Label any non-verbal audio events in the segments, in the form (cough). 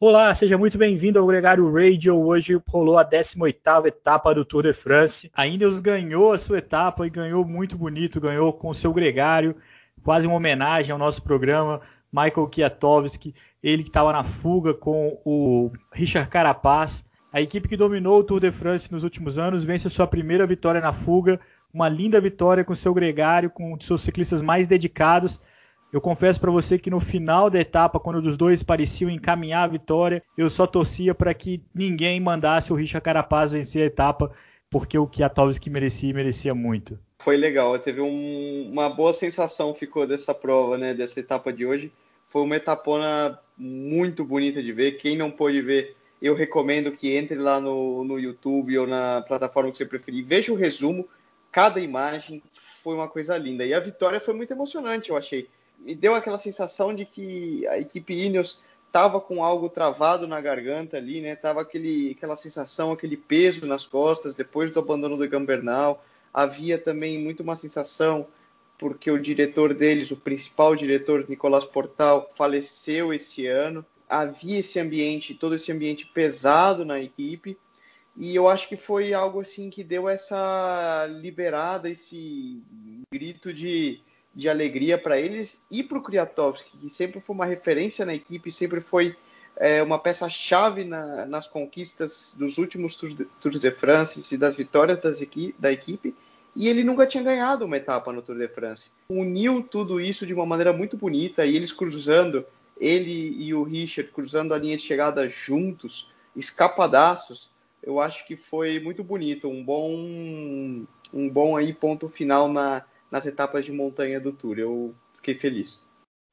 Olá, seja muito bem-vindo ao Gregário Radio. Hoje rolou a 18ª etapa do Tour de France. A Ineos ganhou a sua etapa e ganhou muito bonito, ganhou com o seu Gregário, quase uma homenagem ao nosso programa. Michael Kwiatkowski, ele que estava na fuga com o Richard Carapaz. A equipe que dominou o Tour de France nos últimos anos vence a sua primeira vitória na fuga, uma linda vitória com seu Gregário, com seus ciclistas mais dedicados eu confesso para você que no final da etapa, quando os dois pareciam encaminhar a vitória, eu só torcia para que ninguém mandasse o Richard Carapaz vencer a etapa, porque o que a Kwiatkowski merecia, merecia muito. Foi legal, teve um, uma boa sensação ficou dessa prova, né, dessa etapa de hoje. Foi uma etapona muito bonita de ver. Quem não pôde ver, eu recomendo que entre lá no, no YouTube ou na plataforma que você preferir. Veja o resumo, cada imagem foi uma coisa linda. E a vitória foi muito emocionante, eu achei me deu aquela sensação de que a equipe Ineos estava com algo travado na garganta ali, né? Tava aquele, aquela sensação, aquele peso nas costas depois do abandono do Gambernal. Havia também muito uma sensação porque o diretor deles, o principal diretor, Nicolas Portal, faleceu esse ano. Havia esse ambiente, todo esse ambiente pesado na equipe. E eu acho que foi algo assim que deu essa liberada, esse grito de de alegria para eles e para o Kwiatkowski, que sempre foi uma referência na equipe, sempre foi é, uma peça-chave na, nas conquistas dos últimos Tours de, Tours de France e das vitórias das equi da equipe, e ele nunca tinha ganhado uma etapa no Tour de France. Uniu tudo isso de uma maneira muito bonita, e eles cruzando, ele e o Richard cruzando a linha de chegada juntos, escapadaços, eu acho que foi muito bonito, um bom, um bom aí ponto final na, nas etapas de montanha do Tour. Eu fiquei feliz.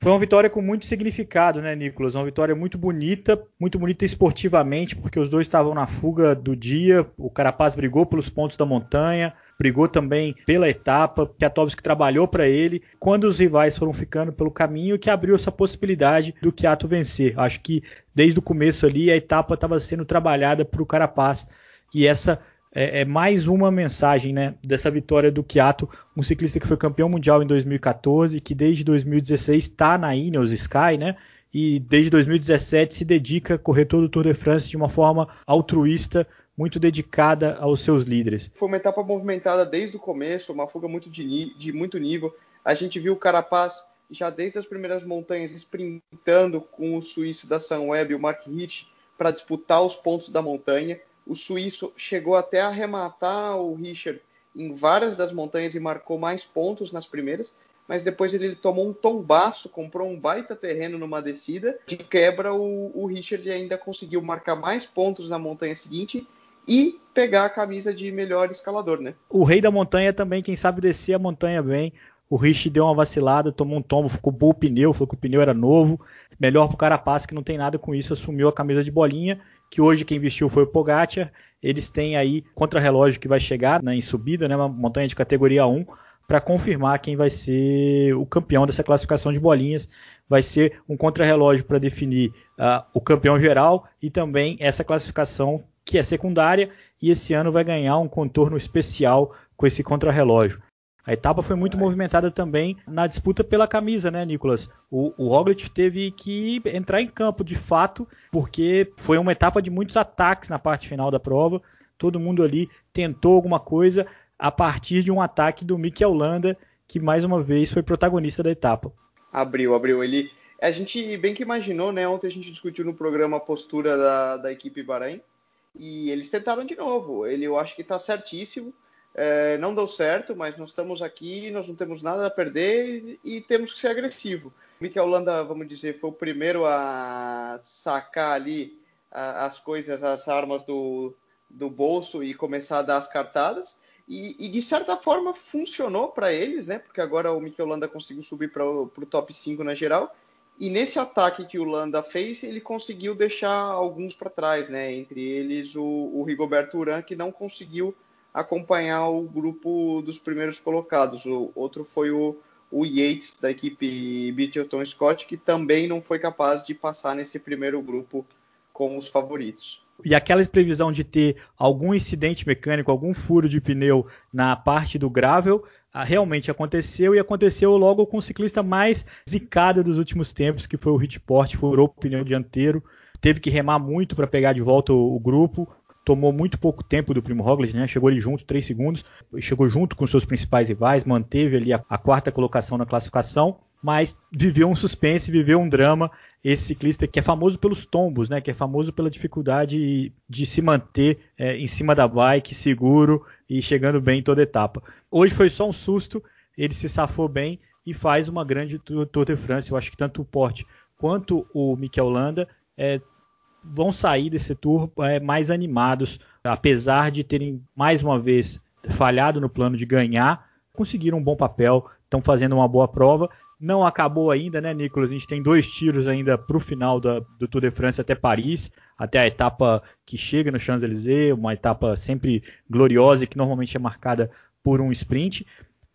Foi uma vitória com muito significado, né, Nicolas? Uma vitória muito bonita, muito bonita esportivamente, porque os dois estavam na fuga do dia. O Carapaz brigou pelos pontos da montanha, brigou também pela etapa. Kwiatkowski trabalhou para ele. Quando os rivais foram ficando pelo caminho, que abriu essa possibilidade do Kwiato vencer. Acho que desde o começo ali a etapa estava sendo trabalhada para o Carapaz e essa é, é, mais uma mensagem né, dessa vitória do Kiato, um ciclista que foi campeão mundial em 2014, que desde 2016 está na Ineos Sky, né? E desde 2017 se dedica a correr todo o Tour de France de uma forma altruísta, muito dedicada aos seus líderes. Foi uma etapa movimentada desde o começo, uma fuga muito de, de muito nível. A gente viu o Carapaz já desde as primeiras montanhas sprintando com o suíço da Sunweb, o Mark Hitch, para disputar os pontos da montanha o suíço chegou até a arrematar o Richard em várias das montanhas e marcou mais pontos nas primeiras, mas depois ele tomou um tombaço, comprou um baita terreno numa descida, de quebra o, o Richard ainda conseguiu marcar mais pontos na montanha seguinte e pegar a camisa de melhor escalador, né? O rei da montanha também, quem sabe descer a montanha bem. O Rich deu uma vacilada, tomou um tombo, ficou bom o pneu, falou que o pneu era novo. Melhor pro Carapaz, que não tem nada com isso, assumiu a camisa de bolinha que hoje quem vestiu foi o Pogacar. Eles têm aí contra-relógio que vai chegar né, em subida, né, uma montanha de categoria 1, para confirmar quem vai ser o campeão dessa classificação de bolinhas. Vai ser um contra-relógio para definir uh, o campeão geral e também essa classificação que é secundária. E esse ano vai ganhar um contorno especial com esse contra-relógio. A etapa foi muito movimentada também na disputa pela camisa, né, Nicolas? O, o Roglic teve que entrar em campo de fato, porque foi uma etapa de muitos ataques na parte final da prova. Todo mundo ali tentou alguma coisa a partir de um ataque do Mikel Landa, que mais uma vez foi protagonista da etapa. Abriu, abriu. Ele, a gente bem que imaginou, né? Ontem a gente discutiu no programa a postura da, da equipe Bahrein e eles tentaram de novo. Ele, eu acho que está certíssimo é, não deu certo, mas nós estamos aqui, nós não temos nada a perder e, e temos que ser agressivo. Mikel Landa, vamos dizer, foi o primeiro a sacar ali a, as coisas, as armas do, do bolso e começar a dar as cartadas. E, e de certa forma funcionou para eles, né? Porque agora o Mikel Landa conseguiu subir para o top 5 na geral. E nesse ataque que o Landa fez, ele conseguiu deixar alguns para trás, né? Entre eles o, o Rigoberto Urán, que não conseguiu acompanhar o grupo dos primeiros colocados. O outro foi o, o Yates, da equipe Beaton Scott, que também não foi capaz de passar nesse primeiro grupo como os favoritos. E aquela previsão de ter algum incidente mecânico, algum furo de pneu na parte do gravel, ah, realmente aconteceu e aconteceu logo com o ciclista mais zicado dos últimos tempos, que foi o Richport, furou o pneu dianteiro, teve que remar muito para pegar de volta o, o, grupo. Tomou muito pouco tempo do Primo Roglic, né? Chegou ali junto, 3 segundos. Chegou junto com seus principais rivais, manteve ali a, a quarta colocação na classificação mas viveu um suspense, viveu um drama. Esse ciclista que é famoso pelos tombos, né? Que é famoso pela dificuldade de se manter é, em cima da bike, seguro e chegando bem em toda etapa. Hoje foi só um susto, ele se safou bem e faz uma grande Tour de France. Eu acho que tanto o Porte quanto o Mikel Landa é, vão sair desse Tour é, mais animados, apesar de terem mais uma vez falhado no plano de ganhar, conseguiram um bom papel, estão fazendo uma boa prova não acabou ainda, né, Nicolas? A gente tem dois tiros ainda para o final da, do Tour de France até Paris, até a etapa que chega no Champs-Élysées, uma etapa sempre gloriosa e que normalmente é marcada por um sprint.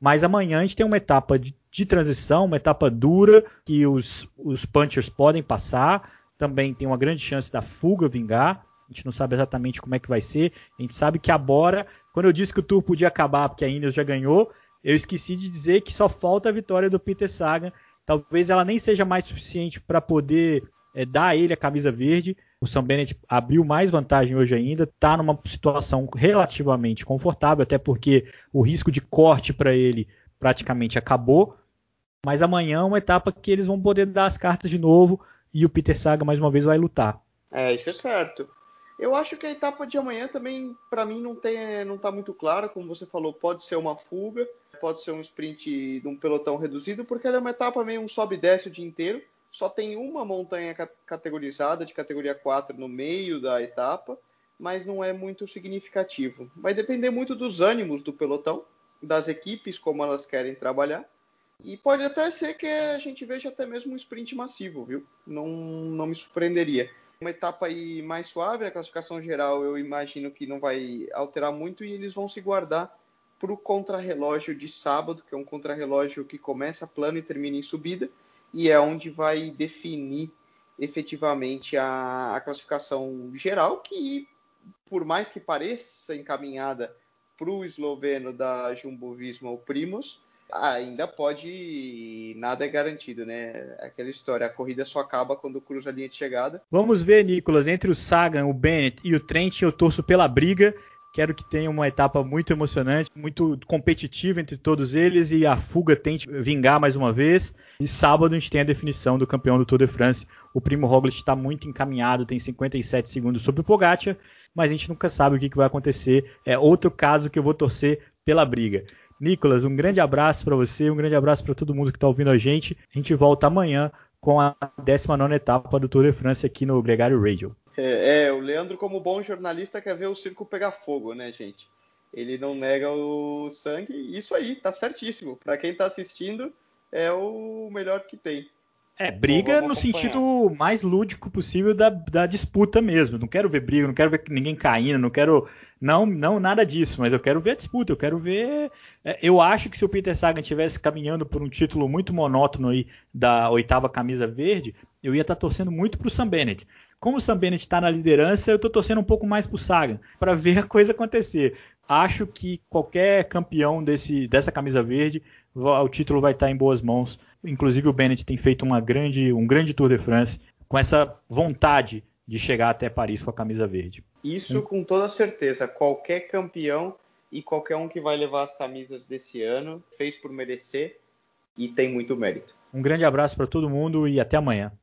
Mas amanhã a gente tem uma etapa de, de transição, uma etapa dura que os, os punchers podem passar. Também tem uma grande chance da fuga vingar. A gente não sabe exatamente como é que vai ser. A gente sabe que a Bora, quando eu disse que o Tour podia acabar porque a Ineos já ganhou, eu esqueci de dizer que só falta a vitória do Peter Sagan. Talvez ela nem seja mais suficiente para poder é, dar a ele a camisa verde. O Sam Bennett abriu mais vantagem hoje ainda, está numa situação relativamente confortável, até porque o risco de corte para ele praticamente acabou. Mas amanhã é uma etapa que eles vão poder dar as cartas de novo e o Peter Sagan mais uma vez vai lutar. É, isso é certo. Eu acho que a etapa de amanhã também, para mim, não, tem, não tá muito clara. Como você falou, pode ser uma fuga pode ser um sprint de um pelotão reduzido, porque ela é uma etapa meio um sobe e desce o dia inteiro. Só tem uma montanha categorizada de categoria 4 no meio da etapa, mas não é muito significativo. Vai depender muito dos ânimos do pelotão, das equipes, como elas querem trabalhar. E pode até ser que a gente veja até mesmo um sprint massivo, viu? Não, não me surpreenderia. Uma etapa aí mais suave, a classificação geral eu imagino que não vai alterar muito e eles vão se guardar para o contrarrelógio de sábado, que é um contrarrelógio que começa plano e termina em subida, e é onde vai definir efetivamente a, a classificação geral, que por mais que pareça encaminhada para o esloveno da Jumbo Visma, o Primus, ainda pode. Nada é garantido, né? Aquela história, a corrida só acaba quando cruza a linha de chegada. Vamos ver, Nicolas, entre o Sagan, o Bennett e o Trent, eu torço pela briga. Quero que tenha uma etapa muito emocionante, muito competitiva entre todos eles e a fuga tente vingar mais uma vez. E sábado a gente tem a definição do campeão do Tour de France. O Primo Roglic está muito encaminhado, tem 57 segundos sobre o Pogacar, mas a gente nunca sabe o que, que vai acontecer. É outro caso que eu vou torcer pela briga. Nicolas, um grande abraço para você, um grande abraço para todo mundo que está ouvindo a gente. A gente volta amanhã com a 19 etapa do Tour de France aqui no Gregário Radio. É, é, o Leandro, como bom jornalista, quer ver o circo pegar fogo, né, gente? Ele não nega o sangue. Isso aí, tá certíssimo. Para quem tá assistindo, é o melhor que tem. É, briga no sentido mais lúdico possível da, da, disputa mesmo. Não quero ver briga, não quero ver ninguém caindo, não quero. Não, não nada disso, mas eu quero ver a disputa, eu quero ver. É, eu acho que se o Peter Sagan estivesse caminhando por um título muito monótono aí da oitava camisa verde, eu ia estar tá torcendo muito pro Sam Bennett. Como o Sam Bennett está na liderança, eu estou torcendo um pouco mais pro Sagan, para (laughs) ver a coisa acontecer. Acho que qualquer campeão desse, dessa camisa verde, o título vai estar tá em boas mãos. Inclusive o Bennett tem feito uma grande, um grande Tour de France com essa vontade de chegar até Paris com a camisa verde. Isso com toda certeza. Qualquer campeão e qualquer um que vai levar as camisas desse ano fez por merecer e tem muito mérito. Um grande abraço para todo mundo e até amanhã.